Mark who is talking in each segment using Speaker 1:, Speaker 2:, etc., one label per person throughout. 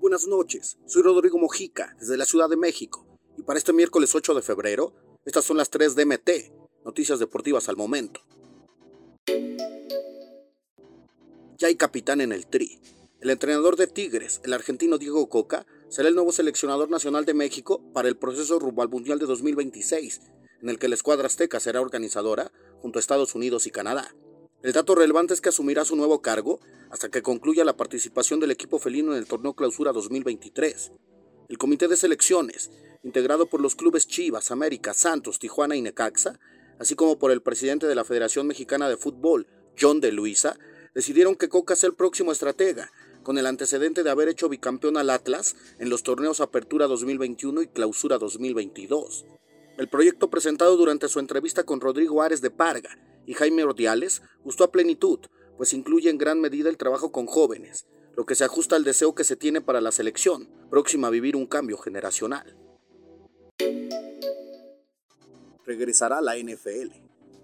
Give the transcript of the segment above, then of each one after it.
Speaker 1: Buenas noches, soy Rodrigo Mojica, desde la Ciudad de México, y para este miércoles 8 de febrero, estas son las 3 DMT, noticias deportivas al momento. Ya hay capitán en el Tri. El entrenador de Tigres, el argentino Diego Coca, será el nuevo seleccionador nacional de México para el proceso rumbo al Mundial de 2026, en el que la escuadra azteca será organizadora junto a Estados Unidos y Canadá. El dato relevante es que asumirá su nuevo cargo hasta que concluya la participación del equipo felino en el torneo Clausura 2023. El comité de selecciones, integrado por los clubes Chivas, América, Santos, Tijuana y Necaxa, así como por el presidente de la Federación Mexicana de Fútbol, John de Luisa, decidieron que Coca sea el próximo estratega, con el antecedente de haber hecho bicampeón al Atlas en los torneos Apertura 2021 y Clausura 2022. El proyecto presentado durante su entrevista con Rodrigo Ares de Parga y Jaime Ordiales gustó a plenitud, pues incluye en gran medida el trabajo con jóvenes, lo que se ajusta al deseo que se tiene para la selección, próxima a vivir un cambio generacional. Regresará la NFL.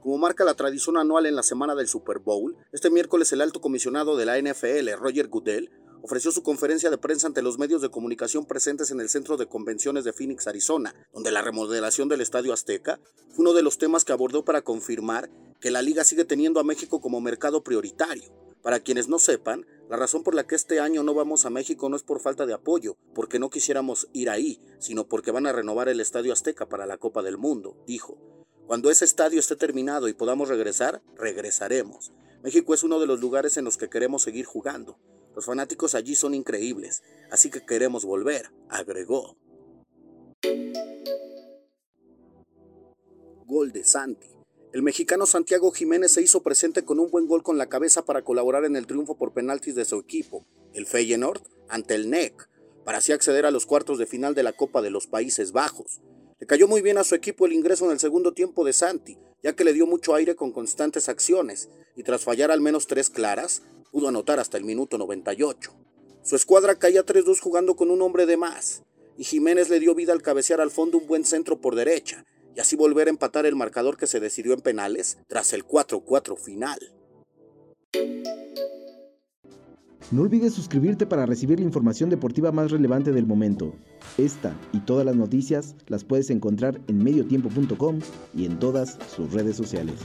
Speaker 1: Como marca la tradición anual en la semana del Super Bowl, este miércoles el alto comisionado de la NFL, Roger Goodell, ofreció su conferencia de prensa ante los medios de comunicación presentes en el Centro de Convenciones de Phoenix, Arizona, donde la remodelación del Estadio Azteca fue uno de los temas que abordó para confirmar que la liga sigue teniendo a México como mercado prioritario. Para quienes no sepan, la razón por la que este año no vamos a México no es por falta de apoyo, porque no quisiéramos ir ahí, sino porque van a renovar el Estadio Azteca para la Copa del Mundo, dijo. Cuando ese estadio esté terminado y podamos regresar, regresaremos. México es uno de los lugares en los que queremos seguir jugando. Los fanáticos allí son increíbles, así que queremos volver, agregó. Gol de Santi. El mexicano Santiago Jiménez se hizo presente con un buen gol con la cabeza para colaborar en el triunfo por penaltis de su equipo, el Feyenoord, ante el NEC, para así acceder a los cuartos de final de la Copa de los Países Bajos. Le cayó muy bien a su equipo el ingreso en el segundo tiempo de Santi, ya que le dio mucho aire con constantes acciones, y tras fallar al menos tres claras, pudo anotar hasta el minuto 98. Su escuadra caía 3-2 jugando con un hombre de más, y Jiménez le dio vida al cabecear al fondo un buen centro por derecha, y así volver a empatar el marcador que se decidió en penales tras el 4-4 final.
Speaker 2: No olvides suscribirte para recibir la información deportiva más relevante del momento. Esta y todas las noticias las puedes encontrar en mediotiempo.com y en todas sus redes sociales.